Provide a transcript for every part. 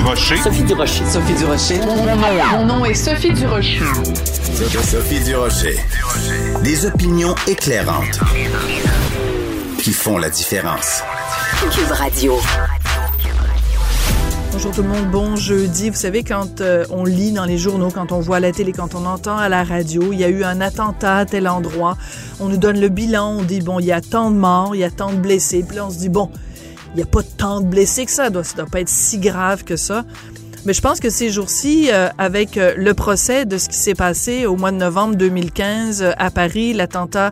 Durocher. Sophie Durocher. Sophie Durocher. Mon nom est Sophie Durocher. Sophie Durocher. Des opinions éclairantes qui font la différence. Cube Radio. Bonjour tout le monde, bon jeudi. Vous savez, quand euh, on lit dans les journaux, quand on voit à la télé, quand on entend à la radio, il y a eu un attentat à tel endroit, on nous donne le bilan, on dit, bon, il y a tant de morts, il y a tant de blessés, puis là, on se dit, bon, il n'y a pas tant de blessés que ça, ça doit, ça doit pas être si grave que ça. Mais je pense que ces jours-ci, euh, avec euh, le procès de ce qui s'est passé au mois de novembre 2015 euh, à Paris, l'attentat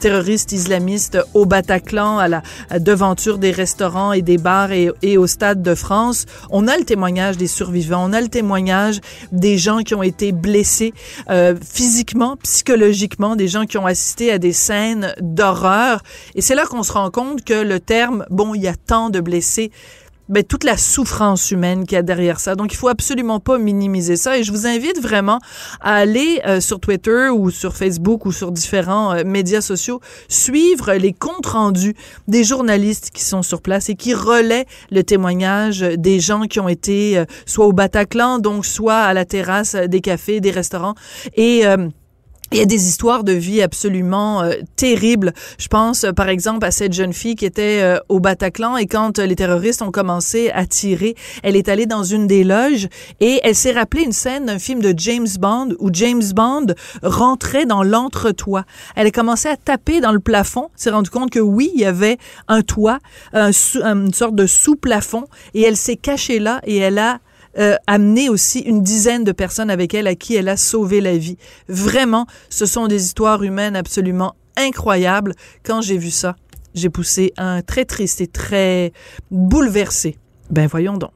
terroriste islamiste au Bataclan, à la devanture des restaurants et des bars et, et, au Stade de France, on a le témoignage des survivants, on a le témoignage des gens qui ont été blessés physiquement, psychologiquement, des gens qui ont assisté à des scènes d'horreur. Et c'est là qu'on se rend compte que le terme, bon, il y a tant de blessés, ben, toute la souffrance humaine qu'il y a derrière ça. Donc, il faut absolument pas minimiser ça. Et je vous invite vraiment à aller euh, sur Twitter ou sur Facebook ou sur différents euh, médias sociaux, suivre les comptes rendus des journalistes qui sont sur place et qui relaient le témoignage des gens qui ont été euh, soit au Bataclan, donc soit à la terrasse des cafés, des restaurants. Et il y a des histoires de vie absolument euh, terribles. Je pense, euh, par exemple, à cette jeune fille qui était euh, au Bataclan et quand les terroristes ont commencé à tirer, elle est allée dans une des loges et elle s'est rappelé une scène d'un film de James Bond où James Bond rentrait dans l'entretoit. Elle a commencé à taper dans le plafond, s'est rendue compte que oui, il y avait un toit, un, une sorte de sous-plafond et elle s'est cachée là et elle a euh, amené aussi une dizaine de personnes avec elle à qui elle a sauvé la vie. Vraiment, ce sont des histoires humaines absolument incroyables. Quand j'ai vu ça, j'ai poussé un très triste et très bouleversé. Ben voyons donc.